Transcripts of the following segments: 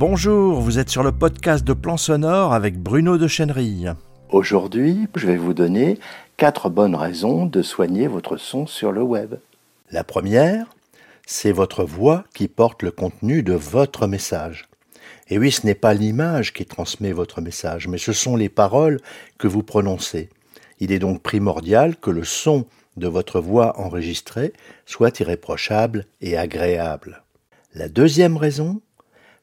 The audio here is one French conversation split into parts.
Bonjour, vous êtes sur le podcast de Plan Sonore avec Bruno de Chenerille. Aujourd'hui, je vais vous donner quatre bonnes raisons de soigner votre son sur le web. La première, c'est votre voix qui porte le contenu de votre message. Et oui, ce n'est pas l'image qui transmet votre message, mais ce sont les paroles que vous prononcez. Il est donc primordial que le son de votre voix enregistrée soit irréprochable et agréable. La deuxième raison,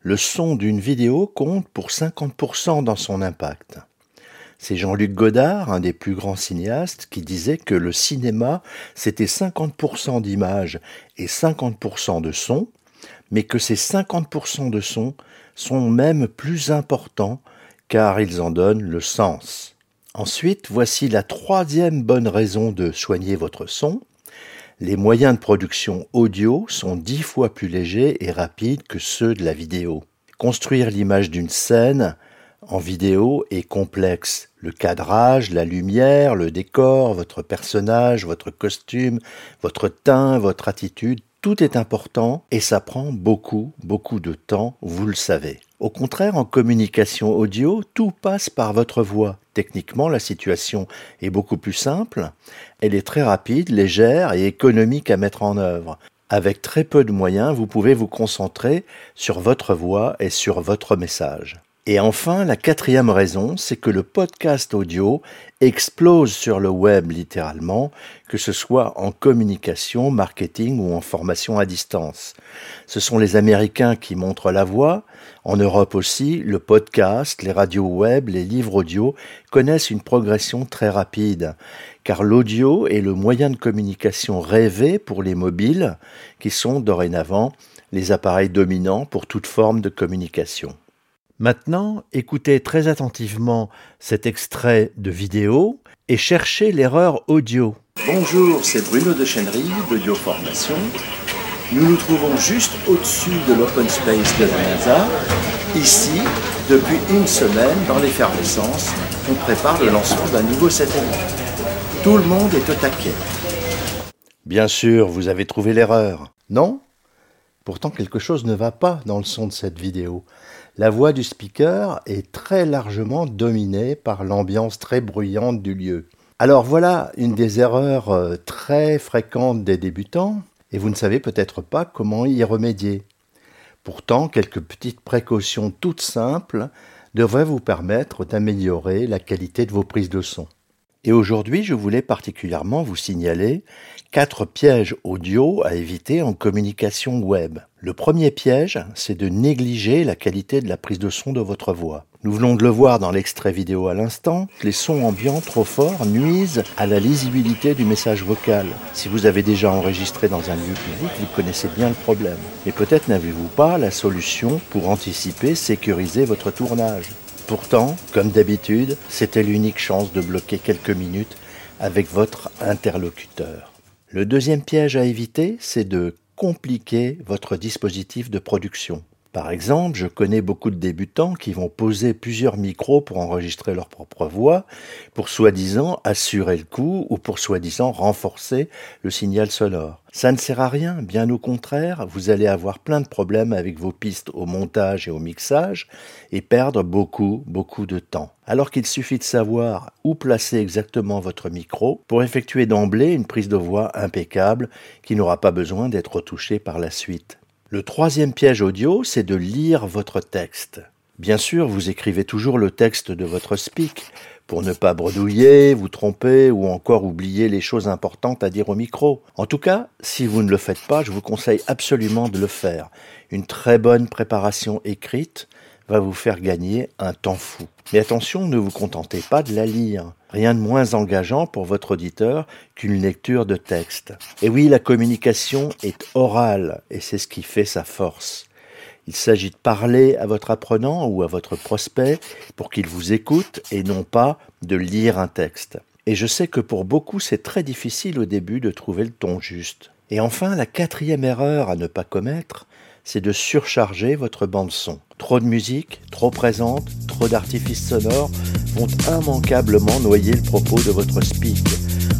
le son d'une vidéo compte pour 50% dans son impact. C'est Jean-Luc Godard, un des plus grands cinéastes, qui disait que le cinéma, c'était 50% d'images et 50% de son, mais que ces 50% de son sont même plus importants car ils en donnent le sens. Ensuite, voici la troisième bonne raison de soigner votre son, les moyens de production audio sont dix fois plus légers et rapides que ceux de la vidéo. Construire l'image d'une scène en vidéo est complexe. Le cadrage, la lumière, le décor, votre personnage, votre costume, votre teint, votre attitude, tout est important et ça prend beaucoup, beaucoup de temps, vous le savez. Au contraire, en communication audio, tout passe par votre voix. Techniquement, la situation est beaucoup plus simple. Elle est très rapide, légère et économique à mettre en œuvre. Avec très peu de moyens, vous pouvez vous concentrer sur votre voix et sur votre message. Et enfin, la quatrième raison, c'est que le podcast audio explose sur le web littéralement, que ce soit en communication, marketing ou en formation à distance. Ce sont les Américains qui montrent la voie. En Europe aussi, le podcast, les radios web, les livres audio connaissent une progression très rapide, car l'audio est le moyen de communication rêvé pour les mobiles, qui sont dorénavant les appareils dominants pour toute forme de communication. Maintenant, écoutez très attentivement cet extrait de vidéo et cherchez l'erreur audio. Bonjour, c'est Bruno de Chenery, d'Audio Formation. Nous nous trouvons juste au-dessus de l'open space de la NASA. Ici, depuis une semaine, dans l'effervescence, on prépare le lancement d'un nouveau satellite. Tout le monde est au taquet. Bien sûr, vous avez trouvé l'erreur. Non? Pourtant, quelque chose ne va pas dans le son de cette vidéo. La voix du speaker est très largement dominée par l'ambiance très bruyante du lieu. Alors voilà une des erreurs euh, très fréquentes des débutants, et vous ne savez peut-être pas comment y remédier. Pourtant, quelques petites précautions toutes simples devraient vous permettre d'améliorer la qualité de vos prises de son. Et aujourd'hui, je voulais particulièrement vous signaler quatre pièges audio à éviter en communication web. Le premier piège, c'est de négliger la qualité de la prise de son de votre voix. Nous venons de le voir dans l'extrait vidéo à l'instant, les sons ambiants trop forts nuisent à la lisibilité du message vocal. Si vous avez déjà enregistré dans un lieu public, vous connaissez bien le problème. Mais peut-être n'avez-vous pas la solution pour anticiper, sécuriser votre tournage. Pourtant, comme d'habitude, c'était l'unique chance de bloquer quelques minutes avec votre interlocuteur. Le deuxième piège à éviter, c'est de compliquer votre dispositif de production. Par exemple, je connais beaucoup de débutants qui vont poser plusieurs micros pour enregistrer leur propre voix, pour soi-disant assurer le coup ou pour soi-disant renforcer le signal sonore. Ça ne sert à rien, bien au contraire, vous allez avoir plein de problèmes avec vos pistes au montage et au mixage et perdre beaucoup, beaucoup de temps. Alors qu'il suffit de savoir où placer exactement votre micro pour effectuer d'emblée une prise de voix impeccable qui n'aura pas besoin d'être retouchée par la suite. Le troisième piège audio, c'est de lire votre texte. Bien sûr, vous écrivez toujours le texte de votre speak pour ne pas bredouiller, vous tromper ou encore oublier les choses importantes à dire au micro. En tout cas, si vous ne le faites pas, je vous conseille absolument de le faire. Une très bonne préparation écrite va vous faire gagner un temps fou. Mais attention, ne vous contentez pas de la lire. Rien de moins engageant pour votre auditeur qu'une lecture de texte. Et oui, la communication est orale, et c'est ce qui fait sa force. Il s'agit de parler à votre apprenant ou à votre prospect pour qu'il vous écoute et non pas de lire un texte. Et je sais que pour beaucoup c'est très difficile au début de trouver le ton juste. Et enfin, la quatrième erreur à ne pas commettre, c'est de surcharger votre bande son. Trop de musique, trop présente, trop d'artifices sonores vont immanquablement noyer le propos de votre speak.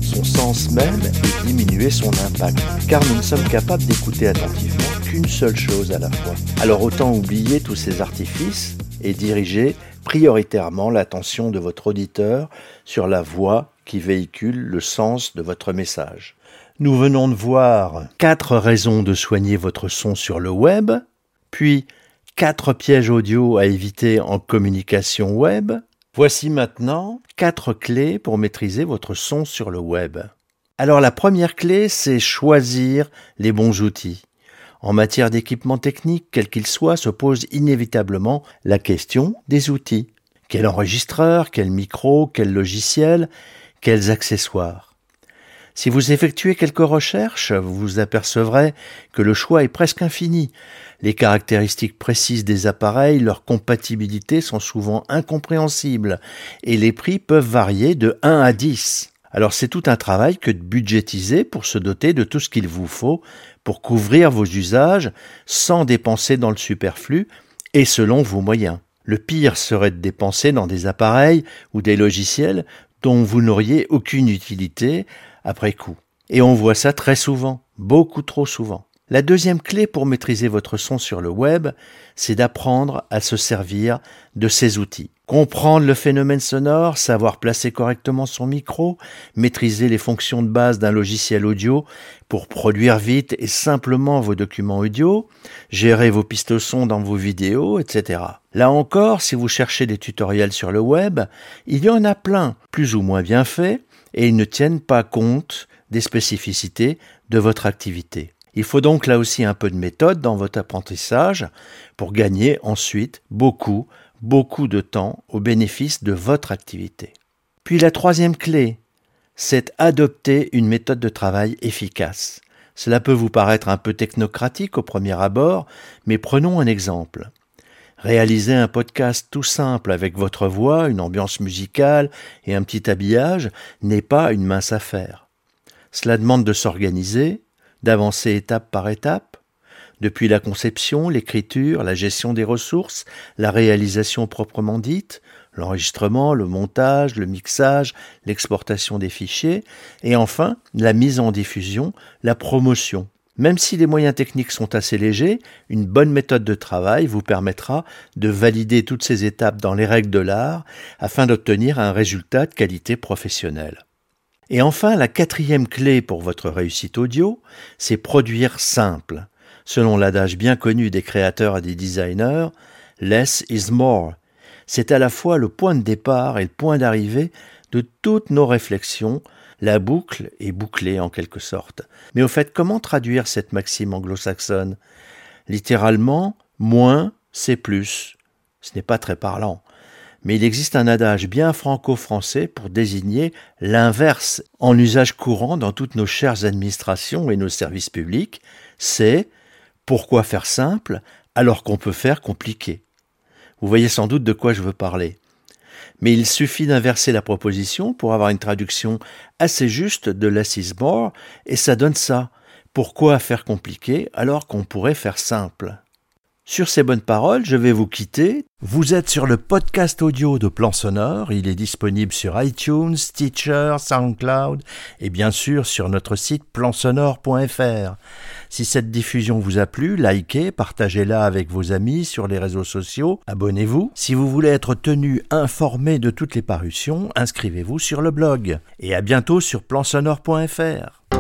Son sens même et diminuer son impact, car nous ne sommes capables d'écouter attentivement qu'une seule chose à la fois. Alors autant oublier tous ces artifices et diriger prioritairement l'attention de votre auditeur sur la voix qui véhicule le sens de votre message. Nous venons de voir quatre raisons de soigner votre son sur le web, puis quatre pièges audio à éviter en communication web. Voici maintenant quatre clés pour maîtriser votre son sur le web. Alors la première clé, c'est choisir les bons outils. En matière d'équipement technique, quel qu'il soit, se pose inévitablement la question des outils. Quel enregistreur, quel micro, quel logiciel, quels accessoires? Si vous effectuez quelques recherches, vous apercevrez que le choix est presque infini. Les caractéristiques précises des appareils, leur compatibilité sont souvent incompréhensibles et les prix peuvent varier de 1 à 10. Alors c'est tout un travail que de budgétiser pour se doter de tout ce qu'il vous faut pour couvrir vos usages sans dépenser dans le superflu et selon vos moyens. Le pire serait de dépenser dans des appareils ou des logiciels dont vous n'auriez aucune utilité après coup. Et on voit ça très souvent, beaucoup trop souvent. La deuxième clé pour maîtriser votre son sur le web, c'est d'apprendre à se servir de ces outils. Comprendre le phénomène sonore, savoir placer correctement son micro, maîtriser les fonctions de base d'un logiciel audio pour produire vite et simplement vos documents audio, gérer vos pistes son dans vos vidéos, etc. Là encore, si vous cherchez des tutoriels sur le web, il y en a plein, plus ou moins bien faits, et ils ne tiennent pas compte des spécificités de votre activité. Il faut donc là aussi un peu de méthode dans votre apprentissage pour gagner ensuite beaucoup, beaucoup de temps au bénéfice de votre activité. Puis la troisième clé, c'est adopter une méthode de travail efficace. Cela peut vous paraître un peu technocratique au premier abord, mais prenons un exemple. Réaliser un podcast tout simple avec votre voix, une ambiance musicale et un petit habillage n'est pas une mince affaire. Cela demande de s'organiser, d'avancer étape par étape, depuis la conception, l'écriture, la gestion des ressources, la réalisation proprement dite, l'enregistrement, le montage, le mixage, l'exportation des fichiers, et enfin la mise en diffusion, la promotion. Même si les moyens techniques sont assez légers, une bonne méthode de travail vous permettra de valider toutes ces étapes dans les règles de l'art afin d'obtenir un résultat de qualité professionnelle. Et enfin, la quatrième clé pour votre réussite audio, c'est produire simple. Selon l'adage bien connu des créateurs et des designers, less is more. C'est à la fois le point de départ et le point d'arrivée de toutes nos réflexions, la boucle est bouclée en quelque sorte. Mais au fait, comment traduire cette maxime anglo-saxonne? Littéralement, moins, c'est plus. Ce n'est pas très parlant. Mais il existe un adage bien franco-français pour désigner l'inverse en usage courant dans toutes nos chères administrations et nos services publics, c'est pourquoi faire simple alors qu'on peut faire compliqué? Vous voyez sans doute de quoi je veux parler mais il suffit d'inverser la proposition pour avoir une traduction assez juste de l'assise more, et ça donne ça. Pourquoi faire compliqué alors qu'on pourrait faire simple? Sur ces bonnes paroles, je vais vous quitter. Vous êtes sur le podcast audio de Plan Sonore. Il est disponible sur iTunes, Stitcher, SoundCloud et bien sûr sur notre site plansonore.fr. Si cette diffusion vous a plu, likez, partagez-la avec vos amis sur les réseaux sociaux, abonnez-vous. Si vous voulez être tenu informé de toutes les parutions, inscrivez-vous sur le blog. Et à bientôt sur plansonore.fr.